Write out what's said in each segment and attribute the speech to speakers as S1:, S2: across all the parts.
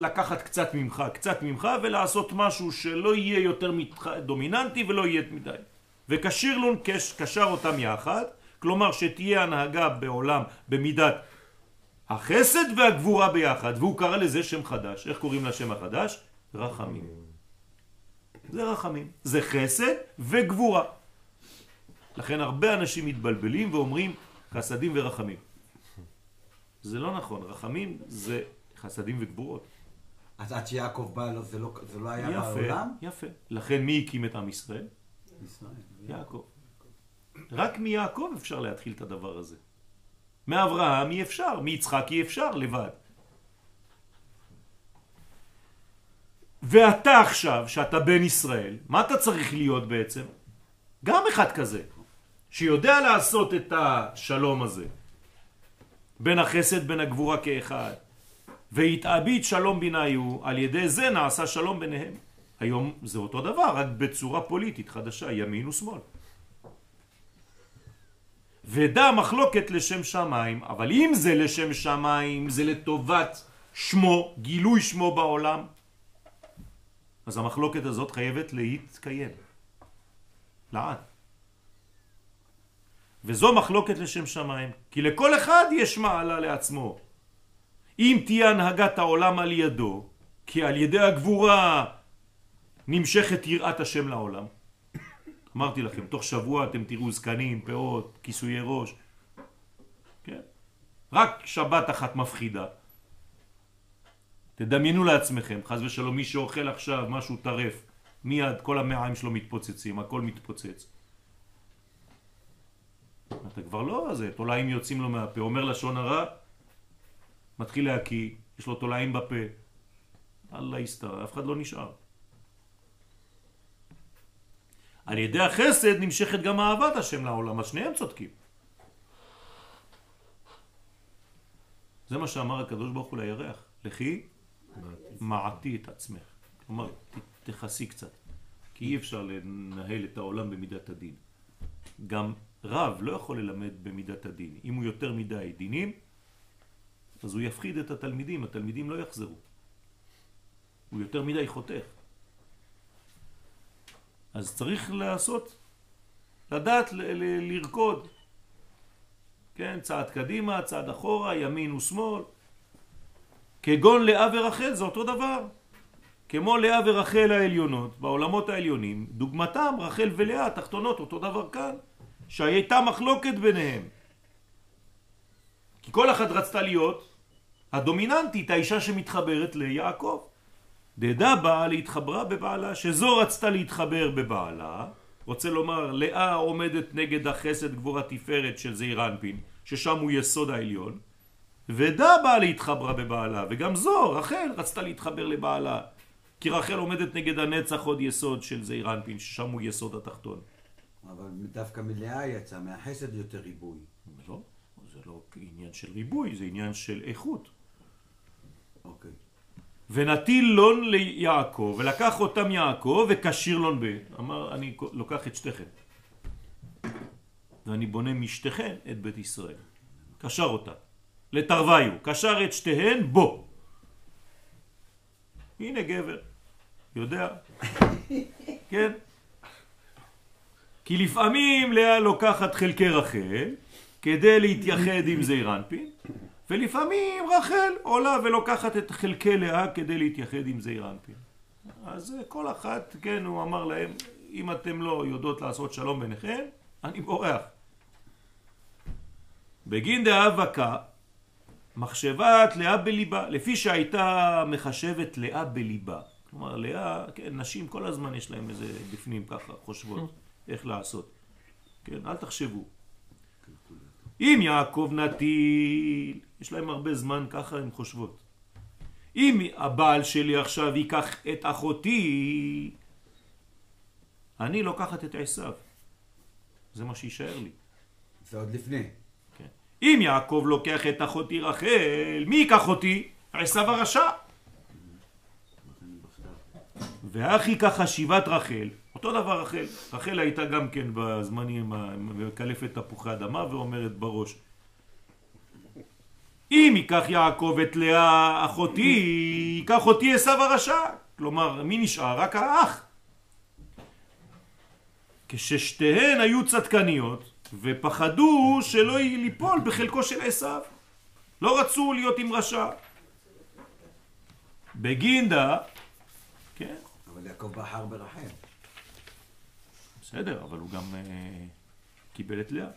S1: לקחת קצת ממך, קצת ממך, ולעשות משהו שלא יהיה יותר דומיננטי ולא יהיה מדי. וקשירלון קשר אותם יחד, כלומר שתהיה הנהגה בעולם במידת החסד והגבורה ביחד, והוא קרא לזה שם חדש. איך קוראים לשם החדש? רחמים. זה רחמים. זה חסד וגבורה. לכן הרבה אנשים מתבלבלים ואומרים חסדים ורחמים. זה לא נכון, רחמים זה חסדים וגבורות.
S2: אז עד שיעקב בא לו זה לא, זה לא היה
S1: יפה,
S2: בעולם?
S1: יפה. לכן מי הקים את עם ישראל?
S2: ישראל.
S1: יעקב. רק מיעקב אפשר להתחיל את הדבר הזה. מאברהם אי אפשר, מיצחק אי אפשר לבד. ואתה עכשיו, שאתה בן ישראל, מה אתה צריך להיות בעצם? גם אחד כזה, שיודע לעשות את השלום הזה, בין החסד בין הגבורה כאחד. והתאביד שלום ביניו, על ידי זה נעשה שלום ביניהם. היום זה אותו דבר, רק בצורה פוליטית חדשה, ימין ושמאל. ודע מחלוקת לשם שמיים, אבל אם זה לשם שמיים, זה לטובת שמו, גילוי שמו בעולם, אז המחלוקת הזאת חייבת להתקיים. לעד. וזו מחלוקת לשם שמיים, כי לכל אחד יש מעלה לעצמו. אם תהיה הנהגת העולם על ידו, כי על ידי הגבורה נמשכת יראת השם לעולם. אמרתי לכם, תוך שבוע אתם תראו זקנים, פאות, כיסויי ראש. כן? רק שבת אחת מפחידה. תדמיינו לעצמכם, חז ושלום, מי שאוכל עכשיו משהו טרף, מיד כל המעיים שלו מתפוצצים, הכל מתפוצץ. אתה כבר לא זה, תולעים יוצאים לו מהפה, אומר לשון הרע, מתחיל להקיא, יש לו תולעים בפה. אללה יסתר, אף אחד לא נשאר. על ידי החסד נמשכת גם אהבת השם לעולם, אז שניהם צודקים. זה מה שאמר הקדוש ברוך הוא לירח, לכי מעטי את עצמך. כלומר, תכסי קצת, כי אי אפשר לנהל את העולם במידת הדין. גם רב לא יכול ללמד במידת הדין. אם הוא יותר מדי דינים, אז הוא יפחיד את התלמידים, התלמידים לא יחזרו. הוא יותר מדי חותך. אז צריך לעשות, לדעת לרקוד. כן, צעד קדימה, צעד אחורה, ימין ושמאל. כגון לאה ורחל זה אותו דבר. כמו לאה ורחל העליונות, בעולמות העליונים, דוגמתם רחל ולאה, תחתונות, אותו דבר כאן. שהייתה מחלוקת ביניהם. כי כל אחת רצתה להיות הדומיננטית, האישה שמתחברת ליעקב. דדה באה להתחברה בבעלה, שזו רצתה להתחבר בבעלה, רוצה לומר, לאה עומדת נגד החסד גבורה תפארת של זעיר אנפין, ששם הוא יסוד העליון, ודה באה להתחברה בבעלה, וגם זו, רחל, רצתה להתחבר לבעלה, כי רחל עומדת נגד הנצח עוד יסוד של זעיר אנפין, ששם הוא יסוד התחתון.
S2: אבל דווקא מלאה יצא, מהחסד יותר ריבוי.
S1: לא, זה לא עניין של ריבוי, זה עניין של איכות.
S2: אוקיי.
S1: ונטיל לון ליעקב, ולקח אותם יעקב וקשיר לון ב... אמר, אני לוקח את שתיכם. ואני בונה משתיכן את בית ישראל. קשר אותה. לתרוויו, קשר את שתיהן בו. הנה גבר, יודע. כן? כי לפעמים לאה לוקחת חלקי רחל כדי להתייחד עם זעיר אנפין, ולפעמים רחל עולה ולוקחת את חלקי לאה כדי להתייחד עם זעיר אנפין. אז כל אחת, כן, הוא אמר להם, אם אתם לא יודעות לעשות שלום ביניכם, אני בורח. בגין דאבקה, מחשבת לאה בליבה, לפי שהייתה מחשבת לאה בליבה. כלומר, לאה, כן, נשים כל הזמן יש להם איזה בפנים ככה, חושבות. איך לעשות. כן, אל תחשבו. אם יעקב נטיל, יש להם הרבה זמן ככה הם חושבות. אם הבעל שלי עכשיו ייקח את אחותי, אני לוקחת את עשיו. זה מה שישאר לי.
S2: זה עוד לפני.
S1: כן. אם יעקב לוקח את אחותי רחל, מי ייקח אותי? עשיו הרשע. ואחי ככה שיבת רחל, אותו דבר רחל. רחל הייתה גם כן בזמנים, מקלפת תפוחי אדמה ואומרת בראש. אם ייקח יעקב את לאה אחותי, ייקח אותי עשיו הרשע. כלומר, מי נשאר? רק האח. כששתיהן היו צדקניות ופחדו שלא ליפול בחלקו של עשיו. לא רצו להיות עם רשע. בגינדה, כן,
S2: אבל יעקב בחר ברחל.
S1: בסדר, אבל הוא גם אה, קיבל את לאה.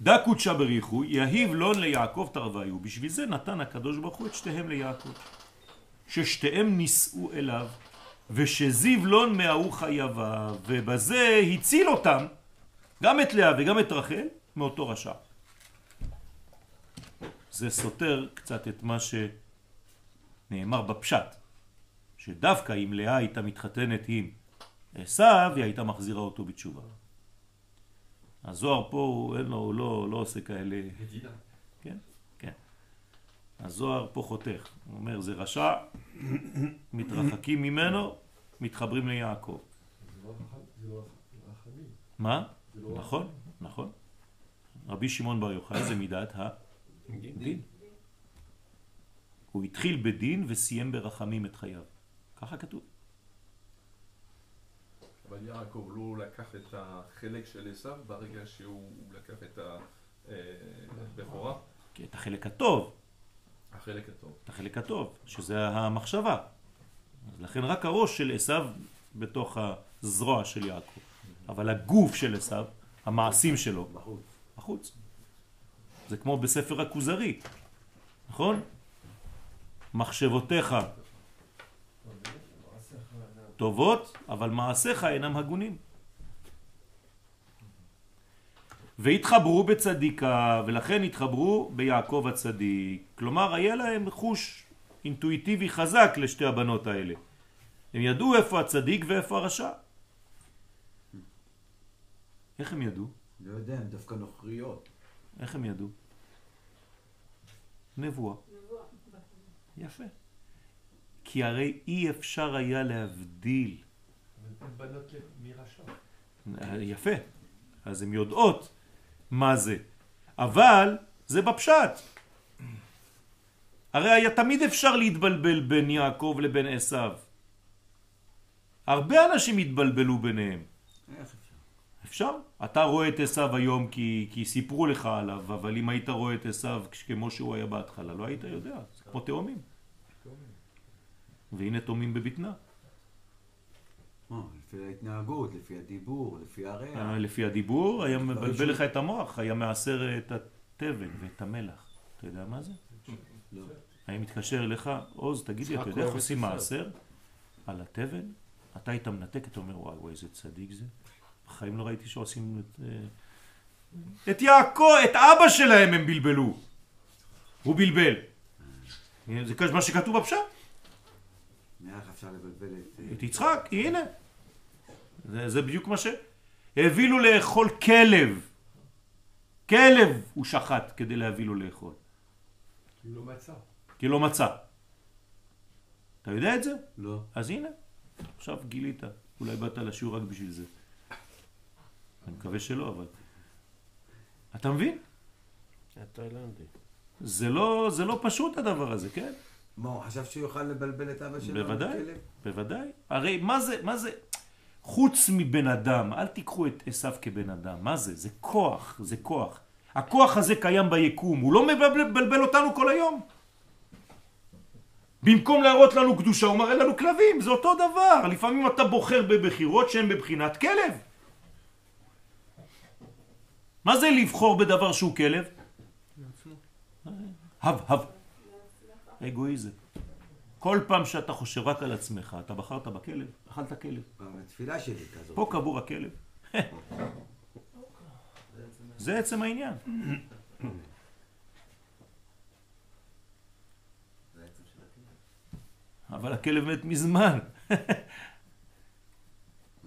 S1: דא קודשא בריחו, יהיב לון ליעקב תרוויו. בשביל זה נתן הקדוש ברוך הוא את שתיהם ליעקב. ששתיהם נישאו אליו, ושזיו לון מההוא חייבה, ובזה הציל אותם, גם את לאה וגם את רחל, מאותו רשע. זה סותר קצת את מה שנאמר בפשט, שדווקא אם לאה הייתה מתחתנת עם עשיו, היא הייתה מחזירה אותו בתשובה. הזוהר פה, הוא, אין לו, הוא לא, לא עושה כאלה... כן, כן. הזוהר פה חותך. הוא אומר, זה רשע, מתרחקים ממנו, מתחברים ליעקב. מה? נכון, נכון. רבי שמעון בר יוחאי זה מידת הדין. הוא התחיל בדין וסיים ברחמים את חייו. ככה כתוב.
S3: אבל יעקב לא לקח את החלק של עשיו ברגע שהוא לקח את הבכורה?
S1: את החלק הטוב,
S3: החלק הטוב.
S1: את החלק הטוב, שזה המחשבה. לכן רק הראש של עשיו בתוך הזרוע של יעקב. אבל הגוף של עשיו, המעשים שלו.
S2: בחוץ.
S1: זה כמו בספר הכוזרי, נכון? מחשבותיך טובות, אבל מעשיך אינם הגונים. והתחברו בצדיקה, ולכן התחברו ביעקב הצדיק. כלומר, היה להם חוש אינטואיטיבי חזק לשתי הבנות האלה. הם ידעו איפה הצדיק ואיפה הרשע. איך הם ידעו?
S2: לא יודע, הן דווקא נוכריות.
S1: איך הם ידעו? נבואה. יפה. כי הרי אי אפשר היה להבדיל.
S4: בנות מרשע.
S1: יפה. אז הן יודעות מה זה. אבל זה בפשט. הרי היה תמיד אפשר להתבלבל בין יעקב לבין עשיו. הרבה אנשים התבלבלו ביניהם.
S2: איך אפשר?
S1: אפשר. אתה רואה את עשיו היום כי, כי סיפרו לך עליו, אבל אם היית רואה את עשיו כמו שהוא היה בהתחלה, לא היית יודע. זה כמו תאומים. והנה תאומים בבטנה.
S2: מה, לפי ההתנהגות, לפי הדיבור, לפי הריח.
S1: אה, לפי הדיבור היה מבלבל לך את המוח, היה מעשר את התבן ואת המלח. אתה יודע מה זה?
S2: לא.
S1: היה מתקשר אליך, עוז, תגיד לי, אתה יודע איך עושים. מעשר על התבן? אתה היית מנתק, אתה אומר, וואי, וואי, איזה צדיק זה. בחיים לא ראיתי שעושים את... אה, את יעקב, את אבא שלהם הם בלבלו. הוא בלבל. זה מה שכתוב בפשט.
S2: מאיך אפשר לבלבל את... אה,
S1: את יצחק, הנה. זה, זה בדיוק מה ש... הביא לו לאכול כלב. כלב הוא שחט כדי להביא לו לאכול.
S4: כי לא מצא.
S1: כי לא מצא. אתה יודע את זה?
S2: לא.
S1: אז הנה, עכשיו גילית. אולי באת לשיעור רק בשביל זה. אני מקווה שלא, אבל... אתה מבין?
S4: התאילנדי.
S1: זה לא, זה לא פשוט הדבר הזה, כן?
S2: מה, הוא חשב שהוא יוכל לבלבל את אבא שלו?
S1: בוודאי? בוודאי. הרי מה זה, מה זה, חוץ מבן אדם, אל תיקחו את עשיו כבן אדם, מה זה? זה כוח, זה כוח. הכוח הזה קיים ביקום, הוא לא מבלבל אותנו כל היום. במקום להראות לנו קדושה, הוא מראה לנו כלבים, זה אותו דבר. לפעמים אתה בוחר בבחירות שהן בבחינת כלב. מה זה לבחור בדבר שהוא כלב? הב, הב. אגואיזם. כל פעם שאתה חושב רק על עצמך, אתה בחרת בכלב, אכלת כלב.
S2: התפילה שלי כזאת.
S1: פה קבור הכלב. זה עצם העניין. אבל הכלב מת מזמן.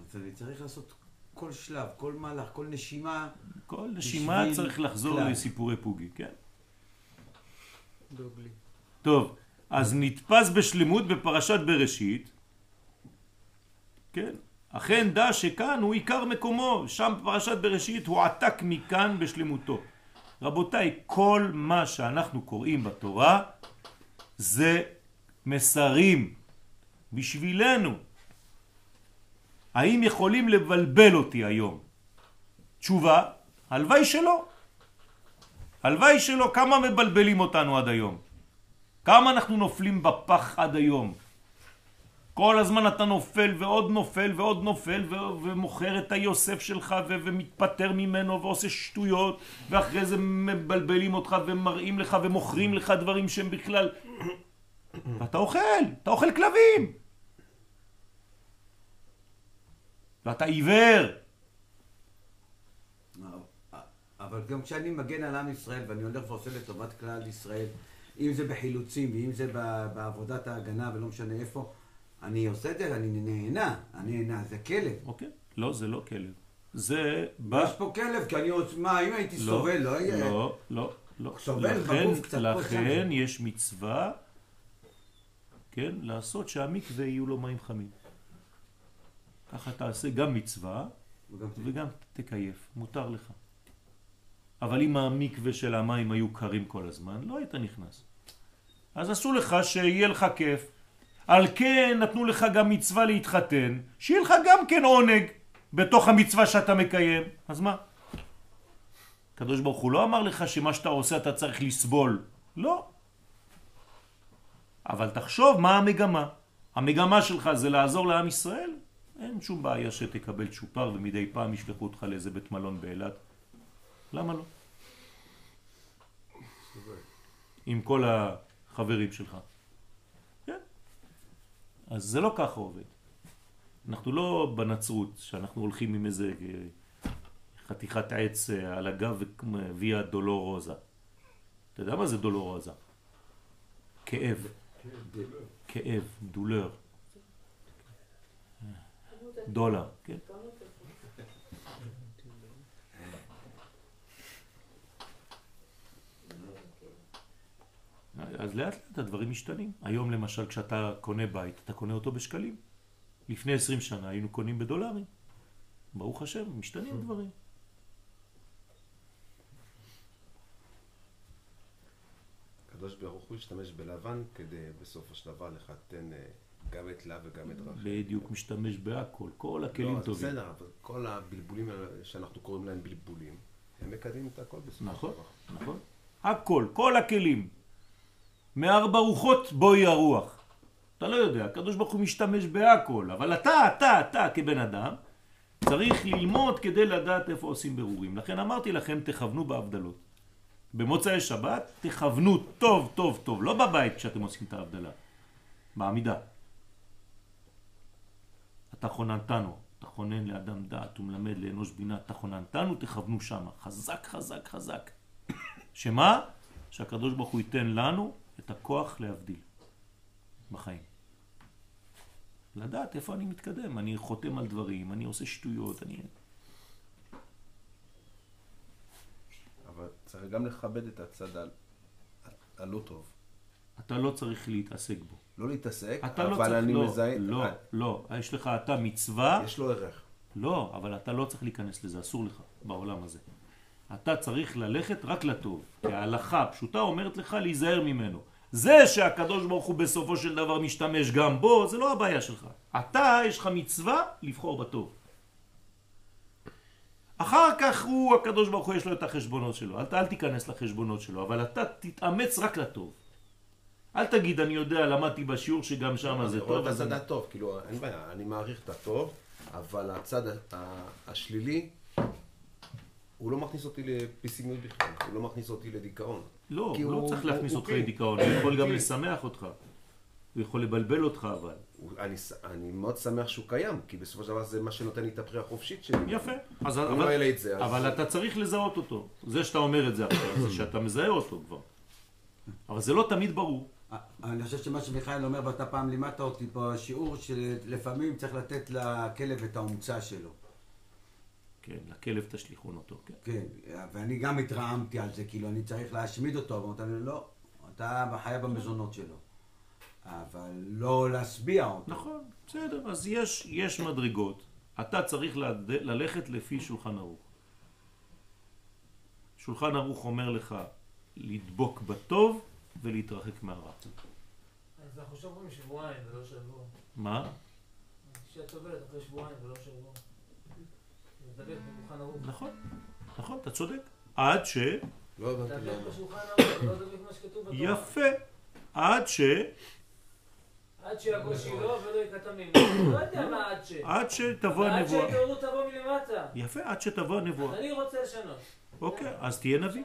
S2: אז אני צריך לעשות כל שלב, כל מהלך, כל נשימה.
S1: כל נשימה צריך לחזור. לסיפורי פוגי, כן?
S4: דוגלי.
S1: טוב, אז נתפס בשלמות בפרשת בראשית, כן? אכן דע שכאן הוא עיקר מקומו, שם בפרשת בראשית הוא עתק מכאן בשלמותו. רבותיי, כל מה שאנחנו קוראים בתורה זה מסרים בשבילנו. האם יכולים לבלבל אותי היום? תשובה, הלוואי שלא. הלוואי שלא, כמה מבלבלים אותנו עד היום? כמה אנחנו נופלים בפח עד היום? כל הזמן אתה נופל ועוד נופל ועוד נופל ומוכר את היוסף שלך ו- ומתפטר ממנו ועושה שטויות ואחרי זה מבלבלים אותך ומראים לך ומוכרים לך דברים שהם בכלל... ואתה אוכל, אתה אוכל כלבים ואתה עיוור
S2: אבל גם כשאני מגן על עם ישראל ואני הולך ועושה לטובת כלל ישראל, אם זה בחילוצים ואם זה ב- בעבודת ההגנה ולא משנה איפה, אני עושה את זה, אני נהנה, אני נהנה, זה כלב.
S1: אוקיי? לא, זה לא כלב. זה בא...
S2: יש פה כלב, כי אני רוצה, מה, אם הייתי
S1: לא,
S2: סובל, לא יהיה...
S1: לא, לא, לא.
S2: סובל
S1: לכן,
S2: בגוף קצת פה,
S1: לכן
S2: שם.
S1: יש מצווה, כן, לעשות שהמקווה יהיו לו מים חמים. ככה תעשה גם מצווה
S2: וגם-
S1: וגם תקייף, מותר לך. אבל אם המקווה של המים היו קרים כל הזמן, לא היית נכנס. אז עשו לך שיהיה לך כיף. על כן נתנו לך גם מצווה להתחתן, שיהיה לך גם כן עונג בתוך המצווה שאתה מקיים. אז מה? הקדוש ברוך הוא לא אמר לך שמה שאתה עושה אתה צריך לסבול. לא. אבל תחשוב מה המגמה. המגמה שלך זה לעזור לעם ישראל? אין שום בעיה שתקבל צ'ופר ומדי פעם ישלחו אותך לאיזה בית מלון באילת. למה לא? עם כל החברים שלך. כן. אז זה לא ככה עובד. אנחנו לא בנצרות, שאנחנו הולכים עם איזה אה, חתיכת עץ אה, על הגב ויה דולורוזה. אתה יודע מה זה דולורוזה? כאב. כאב, דולר. דולר, כן? אז לאט לאט הדברים משתנים. היום למשל כשאתה קונה בית, אתה קונה אותו בשקלים. לפני 20 שנה היינו קונים בדולרים. ברוך השם, משתנים דברים.
S5: הקדוש ברוך הוא השתמש בלבן כדי בסופו של דבר לחתן אה, גם את לה וגם את רחל.
S1: בדיוק משתמש בהכל, כל הכלים
S5: לא,
S1: טובים.
S5: בסדר, אבל כל הבלבולים שאנחנו קוראים להם בלבולים, הם מקדמים את הכל בסופו
S1: נכון,
S5: של דבר.
S1: נכון. הכל, כל הכלים. מארבע רוחות בואי הרוח. אתה לא יודע, הקדוש ברוך הוא משתמש בהכל, אבל אתה, אתה, אתה כבן אדם, צריך ללמוד כדי לדעת איפה עושים ברורים. לכן אמרתי לכם, תכוונו בהבדלות. במוצאי שבת, תכוונו טוב, טוב, טוב, לא בבית כשאתם עושים את ההבדלה, בעמידה. אתה חוננתנו, אתה חונן לאדם דעת ומלמד לאנוש בינה, אתה חוננתנו, תכוונו שמה. חזק, חזק, חזק. שמה? שהקדוש ברוך הוא ייתן לנו את הכוח להבדיל בחיים. לדעת איפה אני מתקדם, אני חותם על דברים, אני עושה שטויות, אני...
S5: אבל צריך גם לכבד את הצד ה- הלא טוב.
S1: אתה לא צריך להתעסק בו.
S5: לא להתעסק,
S1: לא
S5: אבל
S1: צריך...
S5: אני
S1: לא,
S5: מזהה...
S1: לא,
S5: אה,
S1: לא. יש לך, אתה מצווה,
S5: יש לו ערך.
S1: לא, אבל אתה לא צריך להיכנס לזה, אסור לך בעולם הזה. אתה צריך ללכת רק לטוב, כי ההלכה הפשוטה אומרת לך להיזהר ממנו. זה שהקדוש ברוך הוא בסופו של דבר משתמש גם בו, זה לא הבעיה שלך. אתה, יש לך מצווה לבחור בטוב. אחר כך הוא, הקדוש ברוך הוא, יש לו את החשבונות שלו. אל, אל תיכנס לחשבונות שלו, אבל אתה תתאמץ רק לטוב. אל תגיד, אני יודע, למדתי בשיעור שגם שם זה טוב.
S5: את
S1: אז
S5: הצד
S1: אני-
S5: הטוב, כאילו, אין בעיה, אני מעריך את הטוב, אבל הצד השלילי, הוא לא מכניס אותי לפסימיות בכלל, הוא לא מכניס אותי לדיכאון.
S1: לא,
S5: כי
S1: הוא לא
S5: הוא-
S1: צריך
S5: הוא-
S1: להכניס
S5: הוא
S1: אותך
S5: כלי.
S1: לדיכאון, הוא יכול גם
S5: כלי.
S1: לשמח אותך. הוא יכול לבלבל אותך אבל.
S5: הוא- אני אני מאוד שמח שהוא קיים, כי בסופו של דבר זה מה שנותן לי את הבחירה החופשית שלי.
S1: יפה. אז
S5: אם
S1: אבל,
S5: לא את זה, אז...
S1: אבל אתה צריך לזהות אותו. זה שאתה אומר את זה עכשיו, זה שאתה מזהה אותו כבר. אבל זה לא תמיד ברור.
S2: אני חושב שמה שמיכאל אומר, ואתה פעם לימדת אותי בשיעור, שלפעמים צריך לתת לכלב את האומצה שלו.
S1: כן, לכלב תשליכון אותו, כן.
S2: כן, ואני גם התרעמתי על זה, כאילו אני צריך להשמיד אותו, אבל אמרת לי, לא, אתה חיה במזונות שלו. אבל לא להשביע אותו.
S1: נכון, בסדר. אז יש, יש מדרגות. אתה צריך לד... ללכת לפי שולחן ערוך. שולחן ערוך אומר לך לדבוק בטוב ולהתרחק מהרע.
S6: אז אנחנו עכשיו אומרים שבועיים ולא שבוע.
S1: מה?
S6: כשאת עובדת אחרי שבועיים ולא שבוע. זה דבק בשולחן ערוך.
S1: נכון, נכון, אתה צודק. עד ש...
S5: לא הבנתי למה.
S6: לא.
S1: יפה. עד ש...
S6: עד שיגו שילה ולא יקטע ממנו. לא יודע מה עד ש.
S1: עד שתבוא
S6: עד
S1: הנבואה.
S6: שההתעוררות תבוא מלמטה.
S1: יפה, עד שתבוא הנבואה.
S6: אז אני רוצה לשנות.
S1: אוקיי, אז תהיה נביא.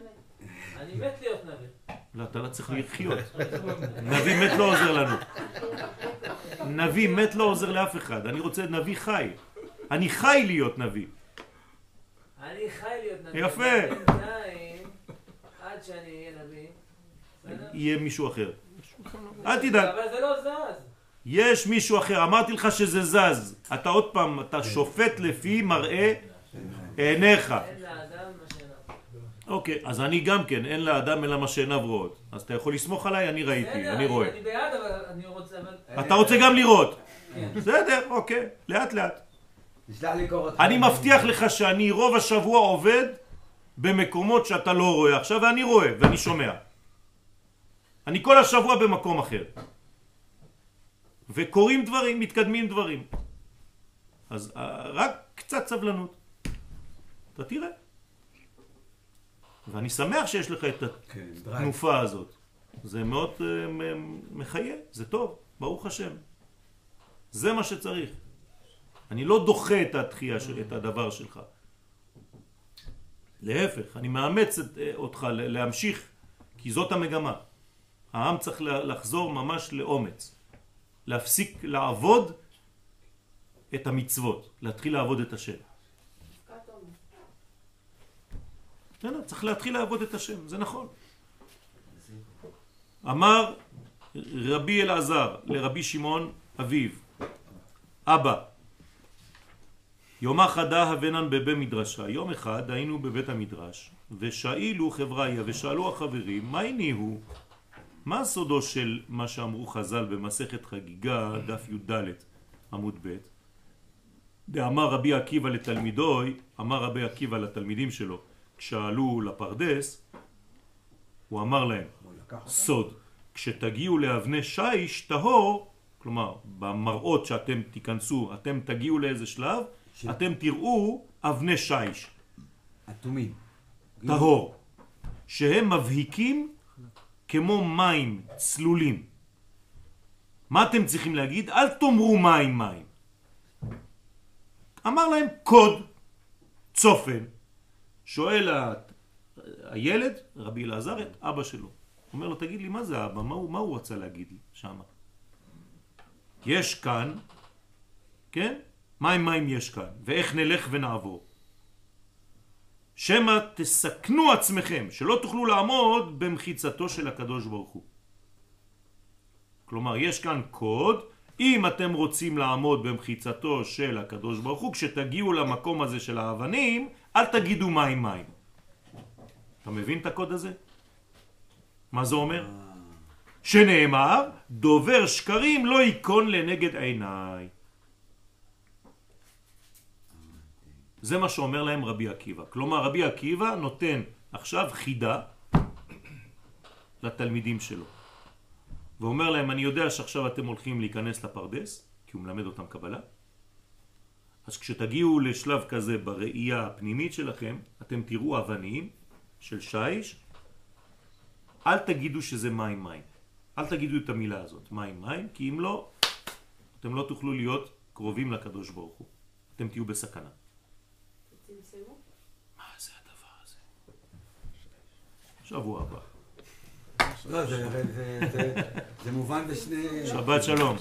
S6: אני מת להיות נביא.
S1: לא, אתה לא צריך לחיות. נביא מת לא עוזר לנו. נביא מת לא עוזר לאף אחד. אני רוצה נביא חי. אני חי להיות נביא.
S6: אני חי להיות נביא.
S1: יפה.
S6: בינתיים, עד שאני אהיה נביא.
S1: יהיה מישהו אחר. אל תדאג.
S6: אבל זה לא זז.
S1: יש מישהו אחר, אמרתי לך שזה זז. אתה עוד פעם, אתה שופט לפי מראה עיניך.
S6: אין לאדם מה שאינו.
S1: אוקיי, אז אני גם כן, אין לאדם אלא מה שעיניו רואות. אז אתה יכול לסמוך עליי, אני ראיתי, אני רואה.
S6: אני בעד, אבל אני רוצה...
S1: אתה רוצה גם לראות.
S6: כן.
S1: בסדר, אוקיי, לאט לאט.
S2: תשלח לי קורות.
S1: אני מבטיח לך שאני רוב השבוע עובד במקומות שאתה לא רואה עכשיו, ואני רואה ואני שומע. אני כל השבוע במקום אחר. וקורים דברים, מתקדמים דברים. אז אה, רק קצת סבלנות. אתה תראה. ואני שמח שיש לך את
S2: כן.
S1: התנופה הזאת. זה מאוד אה, מחיה, זה טוב, ברוך השם. זה מה שצריך. אני לא דוחה את התחייה, של- את הדבר שלך. להפך, אני מאמץ את, אה, אותך להמשיך, כי זאת המגמה. העם צריך לחזור ממש לאומץ. להפסיק לעבוד את המצוות, להתחיל לעבוד את השם. בסדר, צריך להתחיל לעבוד את השם, זה נכון. אמר רבי אלעזר לרבי שמעון אביו, אבא, יומא חדה הבנן בבי מדרשה. יום אחד היינו בבית המדרש, ושאילו חבריה ושאלו החברים, מה הניהו? מה סודו של מה שאמרו חז"ל במסכת חגיגה, דף י"ד עמוד ב'? דאמר רבי עקיבא לתלמידוי, אמר רבי עקיבא לתלמידים שלו, כשעלו לפרדס, הוא אמר להם? סוד, כשתגיעו לאבני שיש טהור, כלומר במראות שאתם תיכנסו, אתם תגיעו לאיזה שלב, אתם תראו אבני שיש,
S2: אטומים.
S1: טהור, שהם מבהיקים כמו מים צלולים. מה אתם צריכים להגיד? אל תאמרו מים מים. אמר להם קוד, צופן. שואל ה- הילד, רבי אלעזר, את אבא שלו. אומר לו, תגיד לי, מה זה אבא? מה הוא, מה הוא רצה להגיד לי שם? יש כאן, כן? מים מים יש כאן, ואיך נלך ונעבור. שמא תסכנו עצמכם, שלא תוכלו לעמוד במחיצתו של הקדוש ברוך הוא. כלומר, יש כאן קוד, אם אתם רוצים לעמוד במחיצתו של הקדוש ברוך הוא, כשתגיעו למקום הזה של האבנים, אל תגידו מים מים. אתה מבין את הקוד הזה? מה זה אומר? שנאמר, דובר שקרים לא ייכון לנגד עיניי. זה מה שאומר להם רבי עקיבא. כלומר, רבי עקיבא נותן עכשיו חידה לתלמידים שלו. ואומר להם, אני יודע שעכשיו אתם הולכים להיכנס לפרדס, כי הוא מלמד אותם קבלה. אז כשתגיעו לשלב כזה בראייה הפנימית שלכם, אתם תראו אבנים של שיש, אל תגידו שזה מים מים. אל תגידו את המילה הזאת, מים מים, כי אם לא, אתם לא תוכלו להיות קרובים לקדוש ברוך הוא. אתם תהיו בסכנה.
S7: צמצמו.
S1: מה זה הדבר הזה? שבוע הבא.
S2: לא, זה- מובן בשני...
S1: שבת שלום.